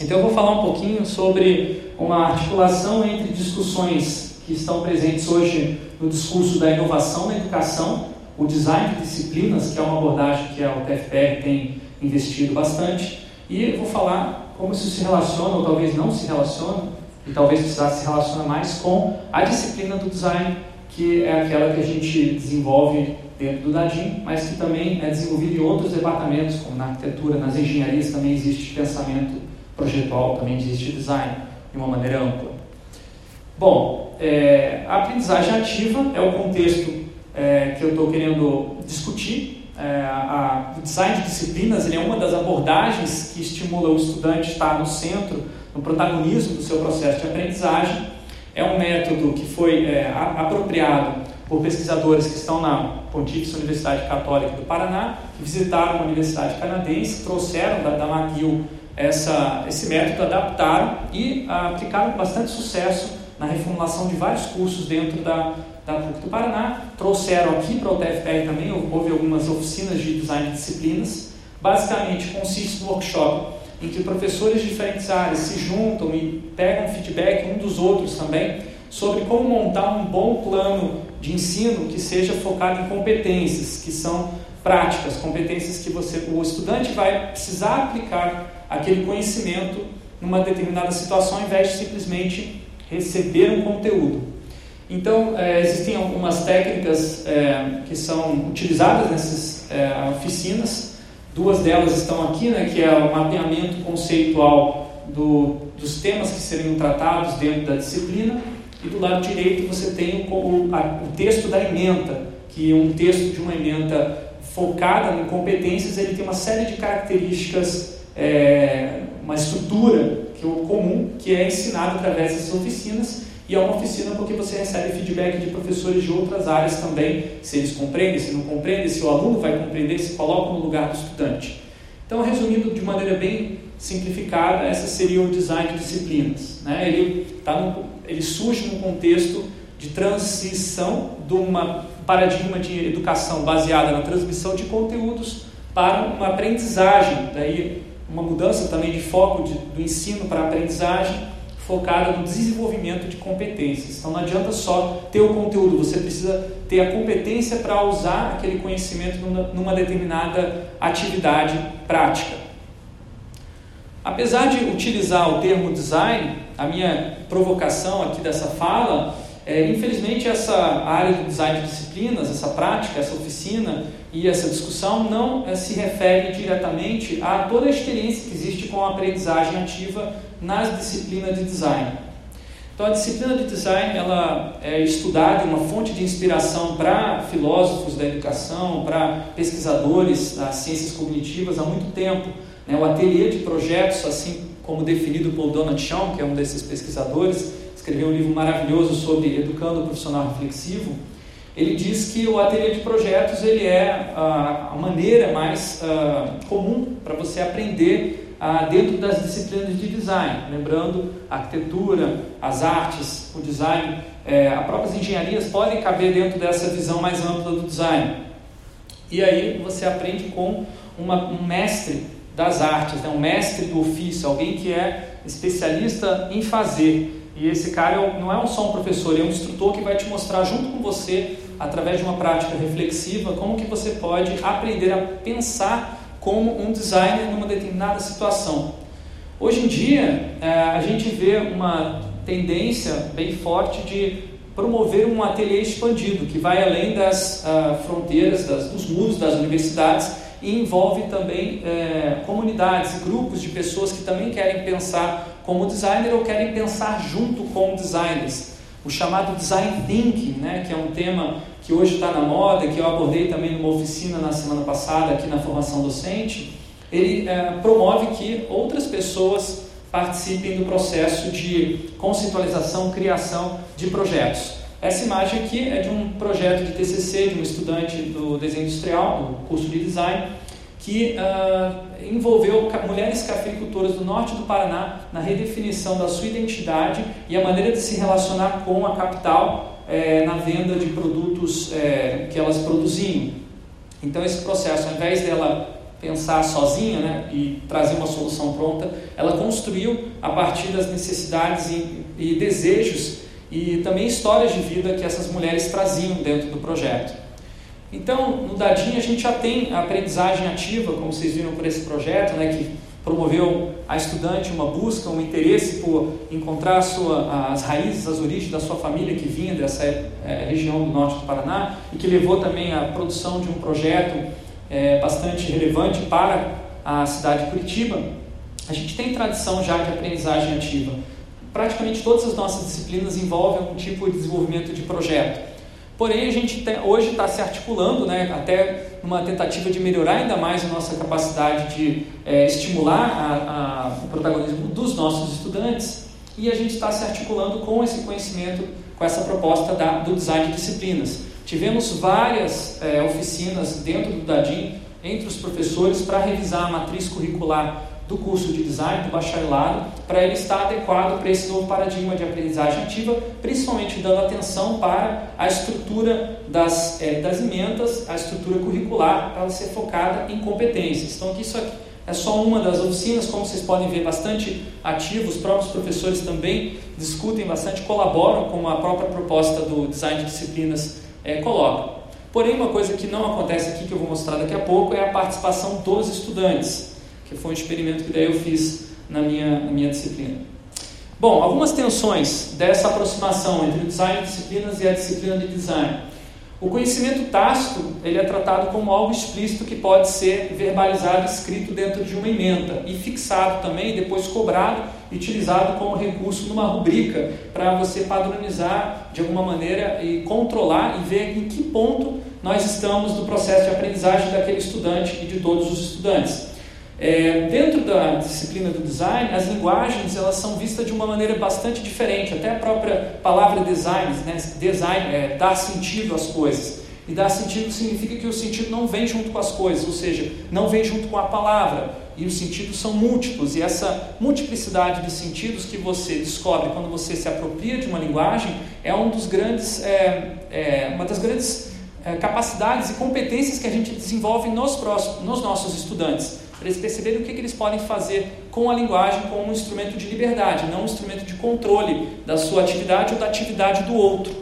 Então eu vou falar um pouquinho sobre uma articulação entre discussões que estão presentes hoje no discurso da inovação na educação, o design de disciplinas, que é uma abordagem que a UTFPR tem investido bastante, e vou falar como isso se relaciona, ou talvez não se relaciona, e talvez precisasse se relaciona mais com a disciplina do design, que é aquela que a gente desenvolve dentro do DADIM, mas que também é desenvolvida em outros departamentos, como na arquitetura, nas engenharias também existe pensamento projetual, também existe design de uma maneira ampla. Bom, é, a aprendizagem ativa é o contexto é, que eu estou querendo discutir. É, a, o design de disciplinas é uma das abordagens que estimula o estudante a estar no centro, no protagonismo do seu processo de aprendizagem. É um método que foi é, apropriado por pesquisadores que estão na Pontífice Universidade Católica do Paraná, que visitaram uma universidade canadense, trouxeram da, da McGill essa, esse método, adaptaram e aplicaram com bastante sucesso na reformulação de vários cursos dentro da, da PUC do Paraná. Trouxeram aqui para o TFPR também, houve algumas oficinas de design de disciplinas. Basicamente, consiste no workshop em que professores de diferentes áreas se juntam e pegam feedback um dos outros também sobre como montar um bom plano de ensino que seja focado em competências, que são práticas, competências que você, o estudante vai precisar aplicar aquele conhecimento numa determinada situação, ao invés de simplesmente receber um conteúdo. Então, é, existem algumas técnicas é, que são utilizadas nessas é, oficinas. Duas delas estão aqui, né, que é o mapeamento conceitual do, dos temas que seriam tratados dentro da disciplina. E do lado direito você tem o, o, a, o texto da ementa, que é um texto de uma ementa focada em competências, ele tem uma série de características, é, uma estrutura que é comum, que é ensinado através dessas oficinas, e é uma oficina porque você recebe feedback de professores de outras áreas também, se eles compreendem, se não compreendem, se o aluno vai compreender, se coloca no lugar do estudante. Então, resumindo de maneira bem simplificada, essa seria o design de disciplinas. Né? Ele, tá no, ele surge num contexto de transição de um paradigma de educação baseada na transmissão de conteúdos para uma aprendizagem, daí uma mudança também de foco de, do ensino para a aprendizagem focada no desenvolvimento de competências. Então não adianta só ter o conteúdo, você precisa ter a competência para usar aquele conhecimento numa, numa determinada atividade prática. Apesar de utilizar o termo design, a minha provocação aqui dessa fala é, infelizmente, essa área do design de disciplinas, essa prática, essa oficina e essa discussão não é, se refere diretamente a toda a experiência que existe com a aprendizagem ativa nas disciplinas de design. Então, a disciplina de design ela é estudada, uma fonte de inspiração para filósofos da educação, para pesquisadores das ciências cognitivas há muito tempo. Né? O ateliê de projetos, assim como definido por Donald Shaw, que é um desses pesquisadores, escreveu um livro maravilhoso sobre educando o profissional reflexivo. Ele diz que o ateliê de projetos ele é a, a maneira mais uh, comum para você aprender uh, dentro das disciplinas de design, lembrando a arquitetura, as artes, o design, é, as próprias engenharias podem caber dentro dessa visão mais ampla do design. E aí você aprende com uma, um mestre das artes, né? um mestre do ofício, alguém que é especialista em fazer. E esse cara é não é só um professor, é um instrutor que vai te mostrar junto com você, através de uma prática reflexiva, como que você pode aprender a pensar como um designer numa determinada situação. Hoje em dia, é, a gente vê uma tendência bem forte de promover um ateliê expandido, que vai além das uh, fronteiras, dos muros das universidades e envolve também é, comunidades, grupos de pessoas que também querem pensar como designer ou querem pensar junto com designers. O chamado design thinking, né, que é um tema que hoje está na moda, que eu abordei também numa oficina na semana passada aqui na formação docente, ele é, promove que outras pessoas participem do processo de conceitualização, criação de projetos. Essa imagem aqui é de um projeto de TCC de um estudante do desenho industrial, do curso de design, que uh, envolveu mulheres cafeicultoras do norte do Paraná na redefinição da sua identidade e a maneira de se relacionar com a capital eh, na venda de produtos eh, que elas produziam. Então, esse processo, ao invés dela pensar sozinha né, e trazer uma solução pronta, ela construiu a partir das necessidades e, e desejos e também histórias de vida que essas mulheres traziam dentro do projeto. Então, no Dadinho a gente já tem a aprendizagem ativa, como vocês viram por esse projeto, né, que promoveu a estudante uma busca, um interesse por encontrar sua, as raízes, as origens da sua família que vinha dessa é, região do norte do Paraná e que levou também à produção de um projeto é, bastante relevante para a cidade de Curitiba. A gente tem tradição já de aprendizagem ativa. Praticamente todas as nossas disciplinas envolvem algum tipo de desenvolvimento de projeto. Porém, a gente hoje está se articulando, né, até uma tentativa de melhorar ainda mais a nossa capacidade de é, estimular a, a, o protagonismo dos nossos estudantes, e a gente está se articulando com esse conhecimento, com essa proposta da, do design de disciplinas. Tivemos várias é, oficinas dentro do DADIM, entre os professores, para revisar a matriz curricular do curso de design, do bacharelado, para ele estar adequado para esse novo paradigma de aprendizagem ativa, principalmente dando atenção para a estrutura das, é, das emendas, a estrutura curricular, para ela ser focada em competências. Então, aqui isso aqui é só uma das oficinas, como vocês podem ver, bastante ativos, os próprios professores também discutem bastante, colaboram com a própria proposta do design de disciplinas é, coloca. Porém, uma coisa que não acontece aqui, que eu vou mostrar daqui a pouco, é a participação dos estudantes que foi um experimento que daí eu fiz na minha, na minha disciplina. Bom, algumas tensões dessa aproximação entre o design de disciplinas e a disciplina de design. O conhecimento tácito ele é tratado como algo explícito que pode ser verbalizado, escrito dentro de uma emenda e fixado também, depois cobrado e utilizado como recurso numa rubrica para você padronizar de alguma maneira e controlar e ver em que ponto nós estamos no processo de aprendizagem daquele estudante e de todos os estudantes. É, dentro da disciplina do design, as linguagens elas são vistas de uma maneira bastante diferente. Até a própria palavra design, né? design é dar sentido às coisas. E dar sentido significa que o sentido não vem junto com as coisas, ou seja, não vem junto com a palavra. E os sentidos são múltiplos. E essa multiplicidade de sentidos que você descobre quando você se apropria de uma linguagem é um dos grandes, é, é, uma das grandes é, capacidades e competências que a gente desenvolve nos, próximos, nos nossos estudantes para eles perceberem o que, que eles podem fazer com a linguagem como um instrumento de liberdade, não um instrumento de controle da sua atividade ou da atividade do outro.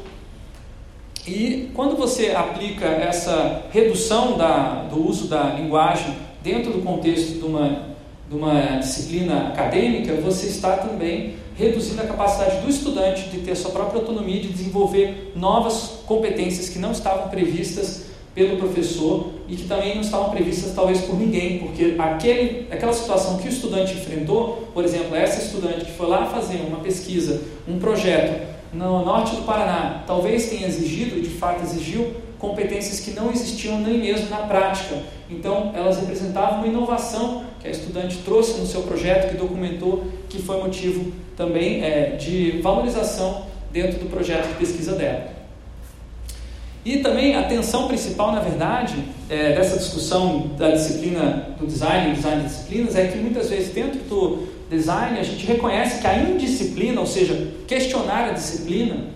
E quando você aplica essa redução da, do uso da linguagem dentro do contexto de uma, de uma disciplina acadêmica, você está também reduzindo a capacidade do estudante de ter sua própria autonomia, de desenvolver novas competências que não estavam previstas pelo professor e que também não estavam previstas talvez por ninguém, porque aquele, aquela situação que o estudante enfrentou, por exemplo, essa estudante que foi lá fazer uma pesquisa, um projeto no norte do Paraná, talvez tenha exigido, de fato exigiu, competências que não existiam nem mesmo na prática. Então, elas representavam uma inovação que a estudante trouxe no seu projeto, que documentou, que foi motivo também é, de valorização dentro do projeto de pesquisa dela. E também a tensão principal, na verdade, é, dessa discussão da disciplina do design, design de disciplinas, é que muitas vezes dentro do design a gente reconhece que a indisciplina, ou seja, questionar a disciplina,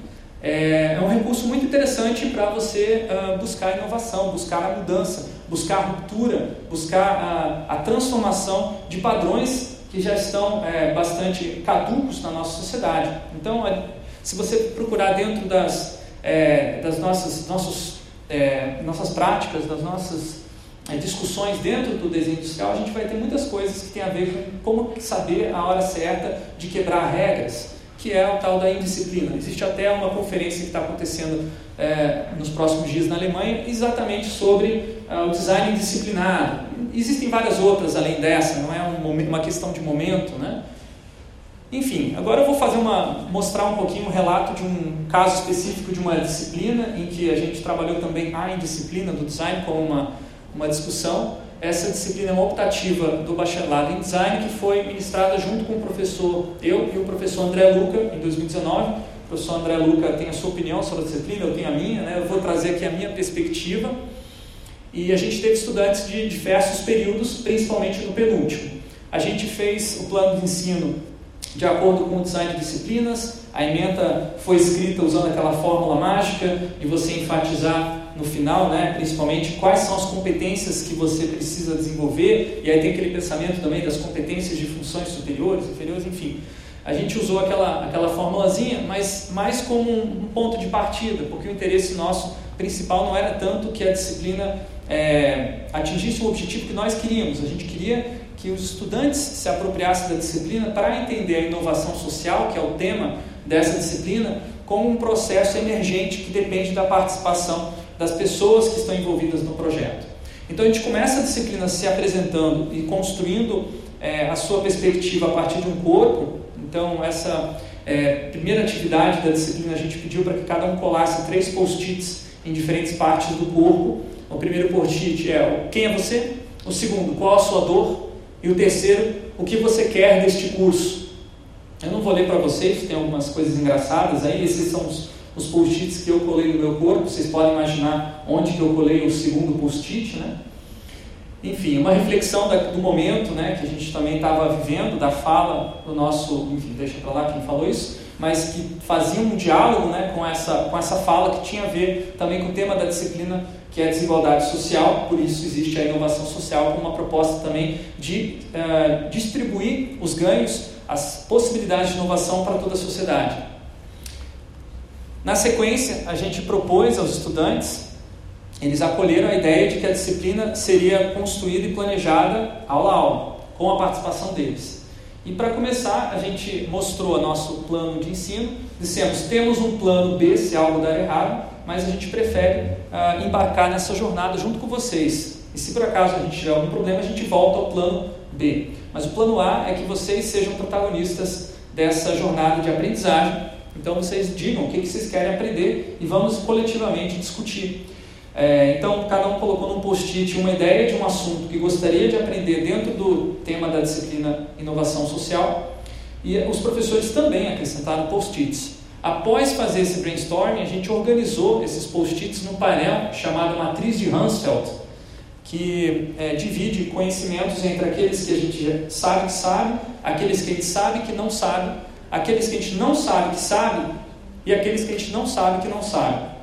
é, é um recurso muito interessante para você uh, buscar inovação, buscar a mudança, buscar a ruptura, buscar a, a transformação de padrões que já estão é, bastante caducos na nossa sociedade. Então, é, se você procurar dentro das é, das nossas, nossos, é, nossas práticas, das nossas é, discussões dentro do desenho industrial, a gente vai ter muitas coisas que tem a ver com como saber a hora certa de quebrar regras, que é o tal da indisciplina. Existe até uma conferência que está acontecendo é, nos próximos dias na Alemanha, exatamente sobre é, o design disciplinado. Existem várias outras além dessa, não é um, uma questão de momento, né? Enfim, agora eu vou fazer uma, mostrar um pouquinho um relato de um caso específico de uma disciplina em que a gente trabalhou também a indisciplina do design como uma, uma discussão. Essa disciplina é uma optativa do bacharelado em design que foi ministrada junto com o professor, eu e o professor André Luca, em 2019. O professor André Luca tem a sua opinião sobre a disciplina, eu tenho a minha, né? eu vou trazer aqui a minha perspectiva. E a gente teve estudantes de diversos períodos, principalmente no penúltimo. A gente fez o plano de ensino de acordo com o design de disciplinas. A emenda foi escrita usando aquela fórmula mágica de você enfatizar no final, né, principalmente, quais são as competências que você precisa desenvolver, e aí tem aquele pensamento também das competências de funções superiores, inferiores, enfim. A gente usou aquela, aquela formulazinha, mas mais como um, ponto de partida, porque o interesse nosso principal não era tanto que a disciplina é, atingisse o objetivo que nós queríamos, a gente queria que os estudantes se apropriassem da disciplina para entender a inovação social, que é o tema dessa disciplina, como um processo emergente que depende da participação das pessoas que estão envolvidas no projeto. Então a gente começa a disciplina se apresentando e construindo é, a sua perspectiva a partir de um corpo. Então essa é, primeira atividade da disciplina a gente pediu para que cada um colasse três post-its em diferentes partes do corpo. O primeiro post-it é quem é você? O segundo, qual a sua dor? E o terceiro, o que você quer deste curso? Eu não vou ler para vocês, tem algumas coisas engraçadas aí. Esses são os, os post-its que eu colei no meu corpo. Vocês podem imaginar onde que eu colei o segundo post-it, né? Enfim, uma reflexão do momento, né, que a gente também estava vivendo, da fala do nosso, enfim, deixa para lá quem falou isso, mas que fazia um diálogo, né, com essa com essa fala que tinha a ver também com o tema da disciplina que é a desigualdade social, por isso existe a inovação social como uma proposta também de uh, distribuir os ganhos, as possibilidades de inovação para toda a sociedade. Na sequência, a gente propôs aos estudantes, eles acolheram a ideia de que a disciplina seria construída e planejada aula a aula, com a participação deles. E para começar, a gente mostrou nosso plano de ensino, dissemos, temos um plano B se algo der errado, mas a gente prefere uh, embarcar nessa jornada junto com vocês. E se por acaso a gente tiver algum problema, a gente volta ao plano B. Mas o plano A é que vocês sejam protagonistas dessa jornada de aprendizagem. Então vocês digam o que, vocês querem aprender e vamos coletivamente discutir. É, então cada um colocou num post-it uma ideia de um assunto que gostaria de aprender dentro do tema da disciplina inovação social e os professores também acrescentaram post-its. Após fazer esse brainstorming, a gente organizou esses post-its num painel chamado Matriz de Hansfeld, que é, divide conhecimentos entre aqueles que a gente sabe que sabe, aqueles que a gente sabe que não sabe, aqueles que a gente não sabe que sabe e aqueles que a gente não sabe que não sabe.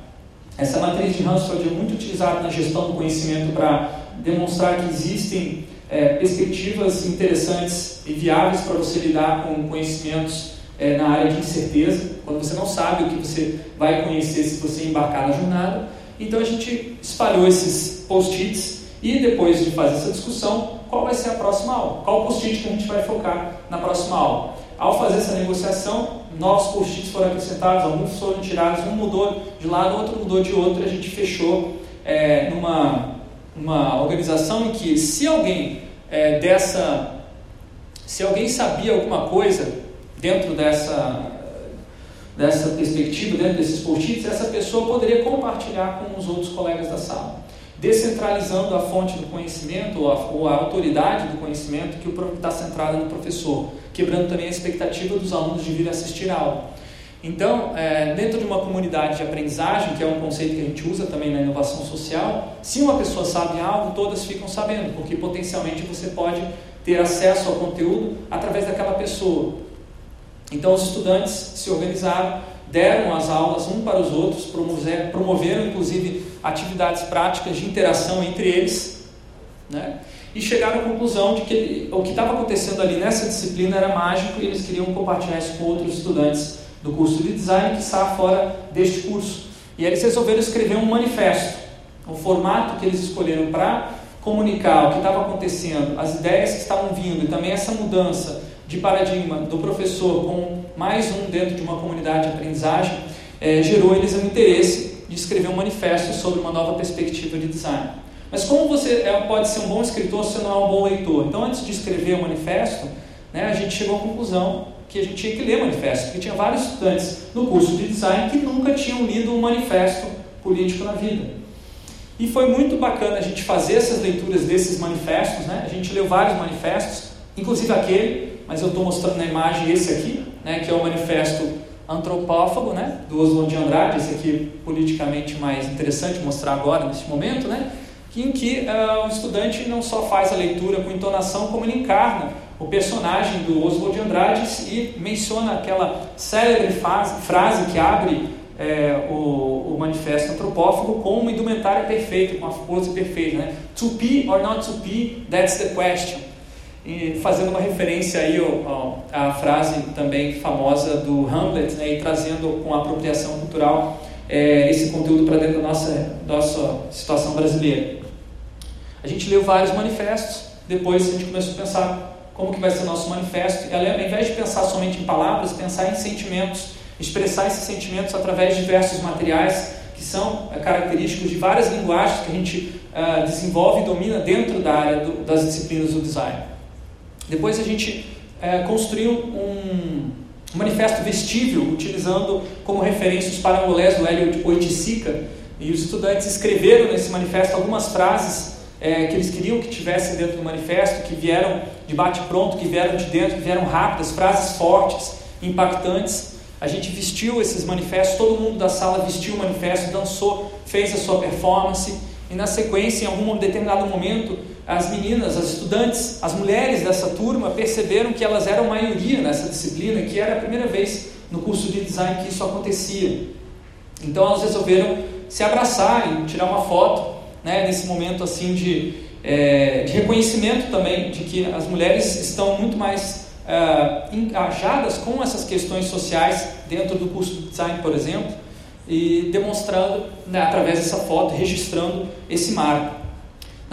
Essa matriz de Hansfeld é muito utilizada na gestão do conhecimento para demonstrar que existem é, perspectivas interessantes e viáveis para você lidar com conhecimentos é, na área de incerteza, quando você não sabe o que você vai conhecer se você embarcar na jornada. Então a gente espalhou esses post-its e depois de fazer essa discussão, qual vai ser a próxima aula? Qual post-it que a gente vai focar na próxima aula? Ao fazer essa negociação, novos post-its foram acrescentados, alguns foram tirados, um mudou de lado, outro mudou de outro, e a gente fechou é, numa uma organização em que se alguém é, dessa se alguém sabia alguma coisa dentro dessa, dessa perspectiva, dentro desses post-its, essa pessoa poderia compartilhar com os outros colegas da sala, descentralizando a fonte do conhecimento ou a, ou a autoridade do conhecimento que está centrada no professor, quebrando também a expectativa dos alunos de vir assistir a aula. Então, é, dentro de uma comunidade de aprendizagem, que é um conceito que a gente usa também na inovação social, se uma pessoa sabe algo, todas ficam sabendo, porque potencialmente você pode ter acesso ao conteúdo através daquela pessoa. Então, os estudantes se organizaram, deram as aulas um para os outros, promoveram, promoveram inclusive atividades práticas de interação entre eles, né? e chegaram à conclusão de que o que estava acontecendo ali nessa disciplina era mágico e eles queriam compartilhar isso com outros estudantes do curso de design que está fora deste curso. E eles resolveram escrever um manifesto. O formato que eles escolheram para comunicar o que estava acontecendo, as ideias que estavam vindo e também essa mudança de paradigma do professor com mais um dentro de uma comunidade de aprendizagem, é, gerou eles um interesse de escrever um manifesto sobre uma nova perspectiva de design. Mas como você é, pode ser um bom escritor se não é um bom leitor? Então, antes de escrever o manifesto, né, a gente chegou à conclusão que a gente tinha que ler o manifesto, porque tinha vários estudantes no curso de design que nunca tinham lido um manifesto político na vida. E foi muito bacana a gente fazer essas leituras desses manifestos, né? a gente leu vários manifestos, inclusive aquele mas eu estou mostrando na imagem esse aqui, né, que é o manifesto antropófago, né, do Oswald de Andrade, esse aqui politicamente mais interessante mostrar agora nesse momento, né, em que uh, o estudante não só faz a leitura com entonação, como ele encarna o personagem do Oswald de Andrade e menciona aquela célebre frase, frase que abre é, o, o, manifesto antropófago com uma indumentária perfeita, com a pose perfeita. Né? To be or not to be, that's the question. E fazendo uma referência aí ao, à frase também famosa do Hamlet, né, e trazendo com apropriação cultural é, esse conteúdo para dentro da nossa, nossa situação brasileira. A gente leu vários manifestos, depois a gente começou a pensar como que vai ser o nosso manifesto, e ao invés de pensar somente em palavras, pensar em sentimentos, expressar esses sentimentos através de diversos materiais que são é, característicos de várias linguagens que a gente uh, desenvolve e domina dentro da área do, das disciplinas do design. Depois a gente uh, construiu um manifesto vestível, utilizando como referência os parangolés do Hélio Oiticica, e os estudantes escreveram nesse manifesto algumas frases é, que eles queriam que tivessem dentro do manifesto, que vieram de bate-pronto, que vieram de dentro, que vieram rápidas, frases fortes, impactantes. A gente vestiu esses manifestos, todo mundo da sala vestiu o manifesto, dançou, fez a sua performance, e na sequência, em algum determinado momento, as meninas, as estudantes, as mulheres dessa turma perceberam que elas eram maioria nessa disciplina, que era a primeira vez no curso de design que isso acontecia. Então elas resolveram se abraçar e tirar uma foto né, nesse momento assim de, é, de reconhecimento também de que as mulheres estão muito mais é, engajadas com essas questões sociais dentro do curso de design, por exemplo, e demonstrando né, através dessa foto, registrando esse marco.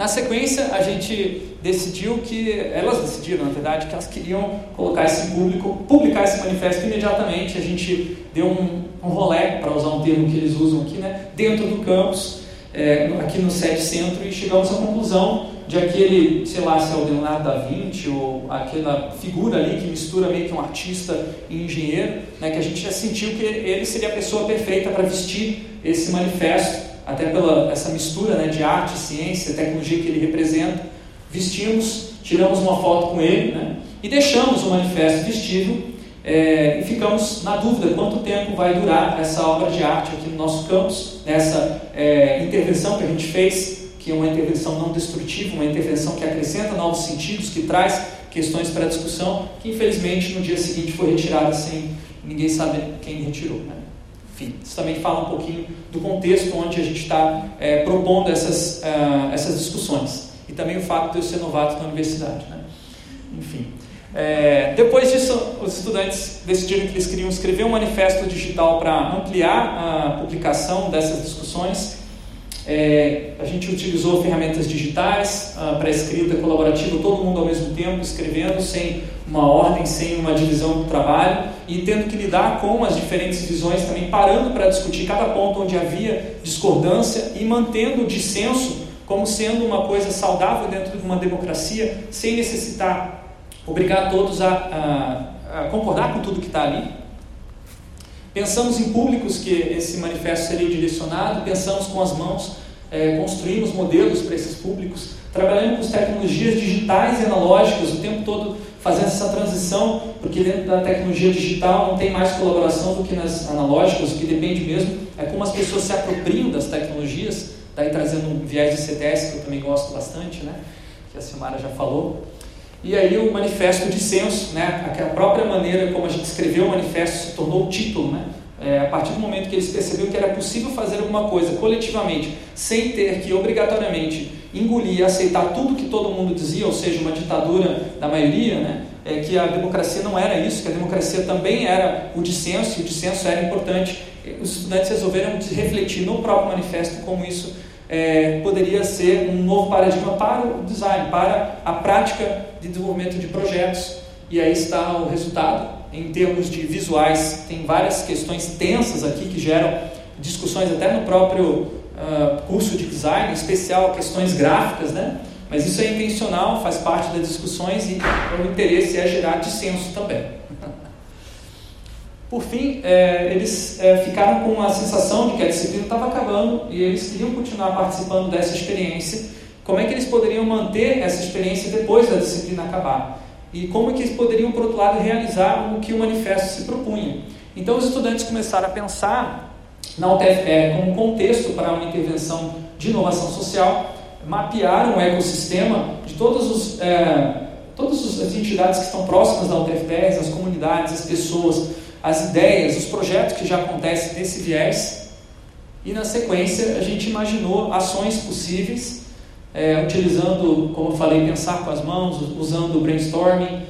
Na sequência, a gente decidiu que, elas decidiram, na verdade, que elas queriam colocar esse público, publicar esse manifesto imediatamente. A gente deu um, um rolé, para usar um termo que eles usam aqui, né, dentro do campus, é, aqui no SET Centro e chegamos à conclusão de aquele, sei lá, se é o Leonardo da Vinci ou aquela figura ali que mistura meio que um artista e engenheiro, né, que a gente já sentiu que ele seria a pessoa perfeita para vestir esse manifesto, até pela essa mistura né, de arte, ciência, tecnologia que ele representa. Vestimos, tiramos uma foto com ele né, e deixamos o manifesto vestível é, e ficamos na dúvida quanto tempo vai durar essa obra de arte aqui no nosso campus, nessa é, intervenção que a gente fez, que é uma intervenção não destrutiva, uma intervenção que acrescenta novos sentidos, que traz questões para discussão, que infelizmente no dia seguinte foi retirada sem ninguém saber quem retirou. Né? Enfim, isso também fala um pouquinho do contexto onde a gente está é, propondo essas, uh, essas discussões. E também o fato de eu ser novato na universidade. Né? Enfim. É, depois disso, os estudantes decidiram que eles queriam escrever um manifesto digital para ampliar a publicação dessas discussões. É, a gente utilizou ferramentas digitais para escrita colaborativa, todo mundo ao mesmo tempo escrevendo, sem uma ordem, sem uma divisão do trabalho e tendo que lidar com as diferentes visões, também parando para discutir cada ponto onde havia discordância e mantendo o dissenso como sendo uma coisa saudável dentro de uma democracia, sem necessitar obrigar todos a, a, a concordar com tudo que está ali. Pensamos em públicos que esse manifesto seria direcionado, pensamos com as mãos, é, construímos modelos para esses públicos, trabalhando com tecnologias digitais e analógicas, o tempo todo fazendo essa transição, porque dentro da tecnologia digital não tem mais colaboração do que nas analógicas, o que depende mesmo é como as pessoas se apropriam das tecnologias, daí trazendo um viés de CTS que eu também gosto bastante, né? que a Silmara já falou. E aí o manifesto de censo, né, a própria maneira como a gente escreveu o manifesto se tornou o título, né? É, a partir do momento que eles perceberam que era possível fazer alguma coisa coletivamente, sem ter que obrigatoriamente engolir e aceitar tudo que todo mundo dizia, ou seja, uma ditadura da maioria, né? É, que a democracia não era isso, que a democracia também era o dissenso, e o dissenso era importante. Os estudantes resolveram refletir no próprio manifesto como isso é, poderia ser um novo paradigma para o design, para a prática de desenvolvimento de projetos. E aí está o resultado. Em termos de visuais, tem várias questões tensas aqui que geram discussões até no próprio uh, curso de design, em especial questões gráficas, né? Mas isso é intencional, faz parte das discussões e o interesse é gerar dissenso também. Por fim, é, eles é, ficaram com a sensação de que a disciplina estava acabando e eles queriam continuar participando dessa experiência. Como é que eles poderiam manter essa experiência depois da disciplina acabar? E como é que eles poderiam, por outro lado, realizar o que o manifesto se propunha? Então, os estudantes começaram a pensar na UTFPR como contexto para uma intervenção de inovação social, mapearam o ecossistema de todos os, é, todas as entidades que estão próximas da UTFPR, as comunidades, as pessoas, as ideias, os projetos que já acontecem nesse viés. E na sequência a gente imaginou ações possíveis, é, utilizando, como eu falei, pensar com as mãos, usando o brainstorming.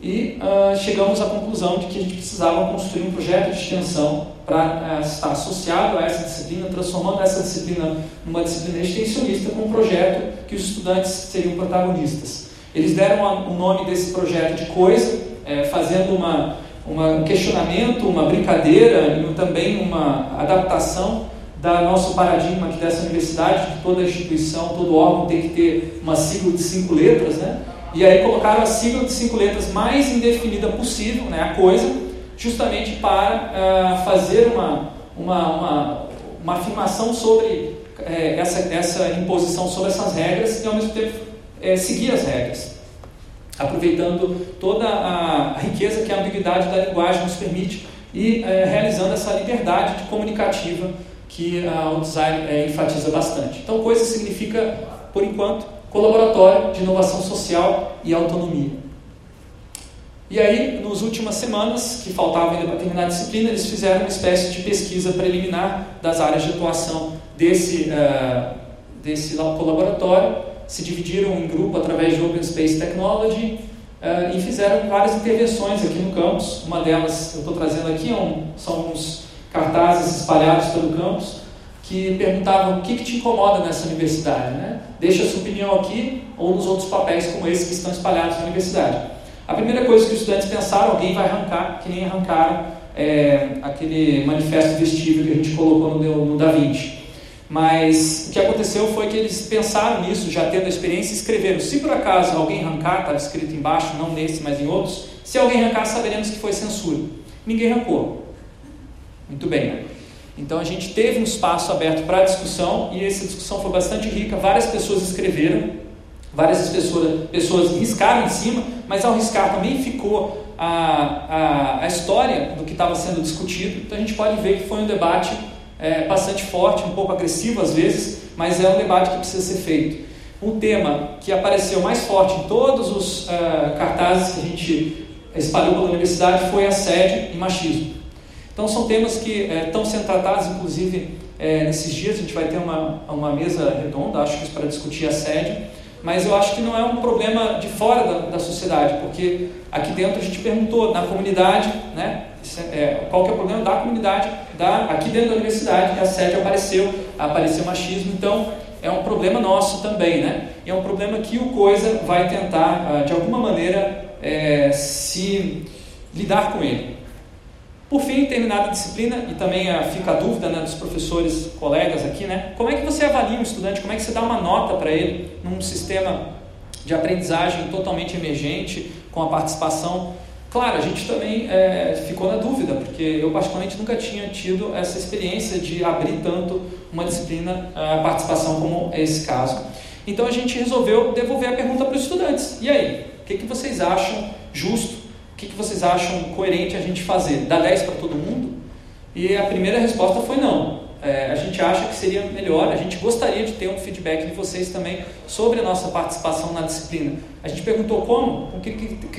E uh, chegamos à conclusão de que a gente precisava construir um projeto de extensão para uh, estar associado a essa disciplina, transformando essa disciplina numa disciplina extensionista com um projeto que os estudantes seriam protagonistas. Eles deram o nome desse projeto de coisa, é, fazendo uma, um questionamento, uma brincadeira e também uma adaptação da nosso paradigma aqui dessa universidade, de toda instituição, todo órgão tem que ter uma sigla de cinco letras, né? E aí colocaram a sigla de cinco letras mais indefinida possível, né, a coisa, justamente para uh, fazer uma, uma, uma, uma afirmação sobre uh, essa, essa imposição sobre essas regras e ao mesmo tempo é, seguir as regras, aproveitando toda a riqueza que a ambiguidade da linguagem nos permite e é, realizando essa liberdade comunicativa que a, o design é, enfatiza bastante. Então, coisa significa, por enquanto, colaboratório de inovação social e autonomia. E aí, nas últimas semanas, que faltavam ainda para terminar a disciplina, eles fizeram uma espécie de pesquisa preliminar das áreas de atuação desse, uh, desse colaboratório se dividiram em grupo através de Open Space Technology uh, e fizeram várias intervenções aqui no campus. Uma delas eu estou trazendo aqui, é um, são uns cartazes espalhados pelo campus que perguntavam o que, que te incomoda nessa universidade. Né? Deixa a sua opinião aqui ou nos outros papéis como esse que estão espalhados na universidade. A primeira coisa que os estudantes pensaram, alguém vai arrancar, que nem arrancaram é, aquele manifesto vestível que a gente colocou no, no Da Vinci. Mas o que aconteceu foi que eles pensaram nisso, já tendo a experiência, escreveram. Se por acaso alguém arrancar, estava escrito embaixo, não nesse, mas em outros, se alguém arrancar, saberemos que foi censura. Ninguém arrancou. Muito bem, né? Então a gente teve um espaço aberto para discussão e essa discussão foi bastante rica. Várias pessoas escreveram, várias pessoas, pessoas riscaram em cima, mas ao riscar também ficou a, a, a história do que estava sendo discutido. Então a gente pode ver que foi um debate é, bastante forte, um pouco agressivo às vezes, mas é um debate que precisa ser feito. Um tema que apareceu mais forte em todos os uh, cartazes que a gente espalhou pela universidade foi assédio e machismo. Então são temas que é, estão sendo tratados, inclusive é, nesses dias a gente vai ter uma, uma mesa redonda, acho que para discutir assédio, mas eu acho que não é um problema de fora da, da sociedade, porque aqui dentro a gente perguntou na comunidade, né, é, qual que é o problema da comunidade, da, aqui dentro da universidade, que assédio apareceu, apareceu machismo, então é um problema nosso também, né? E é um problema que o Coisa vai tentar, ah, de alguma maneira, é, se lidar com ele. Por fim, terminada a disciplina, e também ah, fica a dúvida né, dos professores, colegas aqui, né? Como é que você avalia um estudante? Como é que você dá uma nota para ele num sistema de aprendizagem totalmente emergente, com a participação Claro, a gente também é, ficou na dúvida, porque eu particularmente nunca tinha tido essa experiência de abrir tanto uma disciplina, a participação como esse caso. Então a gente resolveu devolver a pergunta para os estudantes. E aí, o que, que vocês acham justo? Que, que vocês acham coerente a gente fazer? Dar 10 para todo mundo? E a primeira resposta foi não. É, a gente acha que seria melhor, a gente gostaria de ter um feedback de vocês também sobre a nossa participação na disciplina. A gente perguntou como, com que,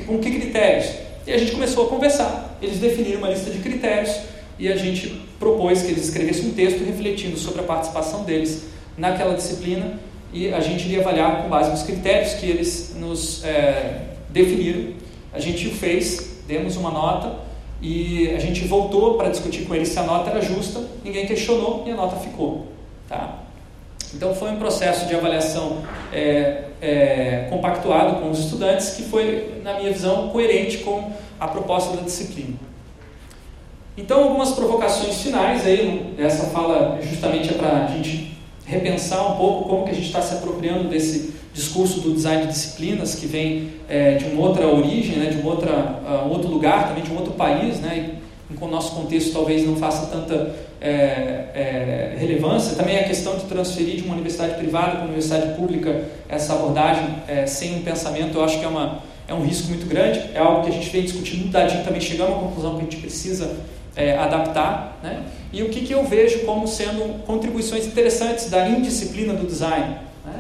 com que critérios? E a gente começou a conversar. Eles definiram uma lista de critérios e a gente propôs que eles escrevessem um texto refletindo sobre a participação deles naquela disciplina e a gente iria avaliar com base nos critérios que eles nos é, definiram. A gente o fez, demos uma nota e a gente voltou para discutir com eles se a nota era justa, ninguém questionou e a nota ficou. Tá? Então foi um processo de avaliação é, é, compactuado com os estudantes que foi, na minha visão, coerente com a proposta da disciplina. Então algumas provocações finais aí, essa fala justamente é para a gente repensar um pouco como que a gente está se apropriando desse discurso do design de disciplinas que vem é, de uma outra origem, né, de uma outra, uh, um outro lugar, também de um outro país, né, e, o nosso contexto talvez não faça tanta é, é, relevância. Também a questão de transferir de uma universidade privada para uma universidade pública essa abordagem é, sem um pensamento, eu acho que é, uma, é um risco muito grande. É algo que a gente vem discutindo Dadinho, também chegamos à conclusão que a gente precisa é, adaptar. Né? E o que, que eu vejo como sendo contribuições interessantes da indisciplina do design. Né?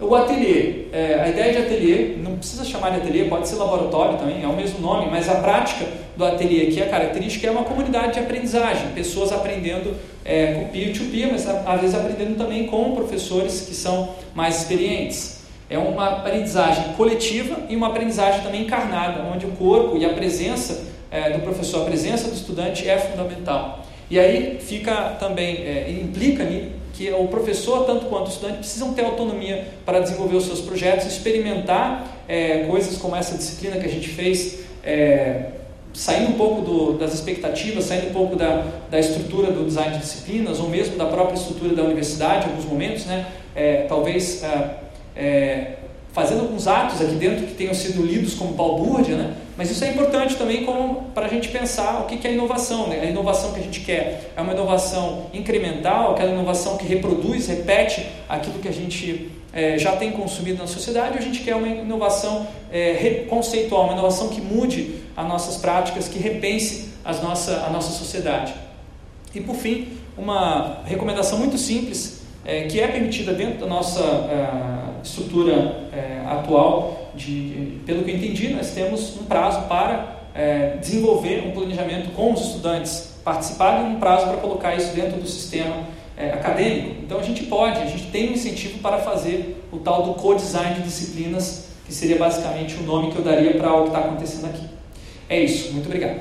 O ateliê, é, a ideia de ateliê, não precisa chamar de ateliê, pode ser laboratório também, é o mesmo nome, mas a prática do ateliê aqui, a característica é uma comunidade de aprendizagem, pessoas aprendendo é, com peer-to-peer, mas às vezes aprendendo também com professores que são mais experientes. É uma aprendizagem coletiva e uma aprendizagem também encarnada, onde o corpo e a presença é, do professor, a presença do estudante é fundamental. E aí fica também, é, implica que o professor, tanto quanto o estudante, precisam ter autonomia para desenvolver os seus projetos, experimentar é, coisas como essa disciplina que a gente fez, é, saindo um pouco do, das expectativas, saindo um pouco da, da estrutura do design de disciplinas, ou mesmo da própria estrutura da universidade, em alguns momentos, né? É, talvez é, é, fazendo alguns atos aqui dentro que tenham sido lidos como balbúrdia, né? Mas isso é importante também para a gente pensar o que, que é inovação. Né? A inovação que a gente quer é uma inovação incremental, aquela inovação que reproduz, repete aquilo que a gente é, já tem consumido na sociedade, ou a gente quer uma inovação é, conceitual, uma inovação que mude as nossas práticas, que repense as nossa, a nossa sociedade. E por fim, uma recomendação muito simples, é, que é permitida dentro da nossa é, estrutura é, atual de, pelo que eu entendi, nós temos um prazo para é, desenvolver um planejamento com os estudantes, participar de um prazo para colocar isso dentro do sistema é, acadêmico. Então a gente pode, a gente tem um incentivo para fazer o tal do co-design de disciplinas, que seria basicamente o nome que eu daria para o que está acontecendo aqui. É isso, muito obrigado.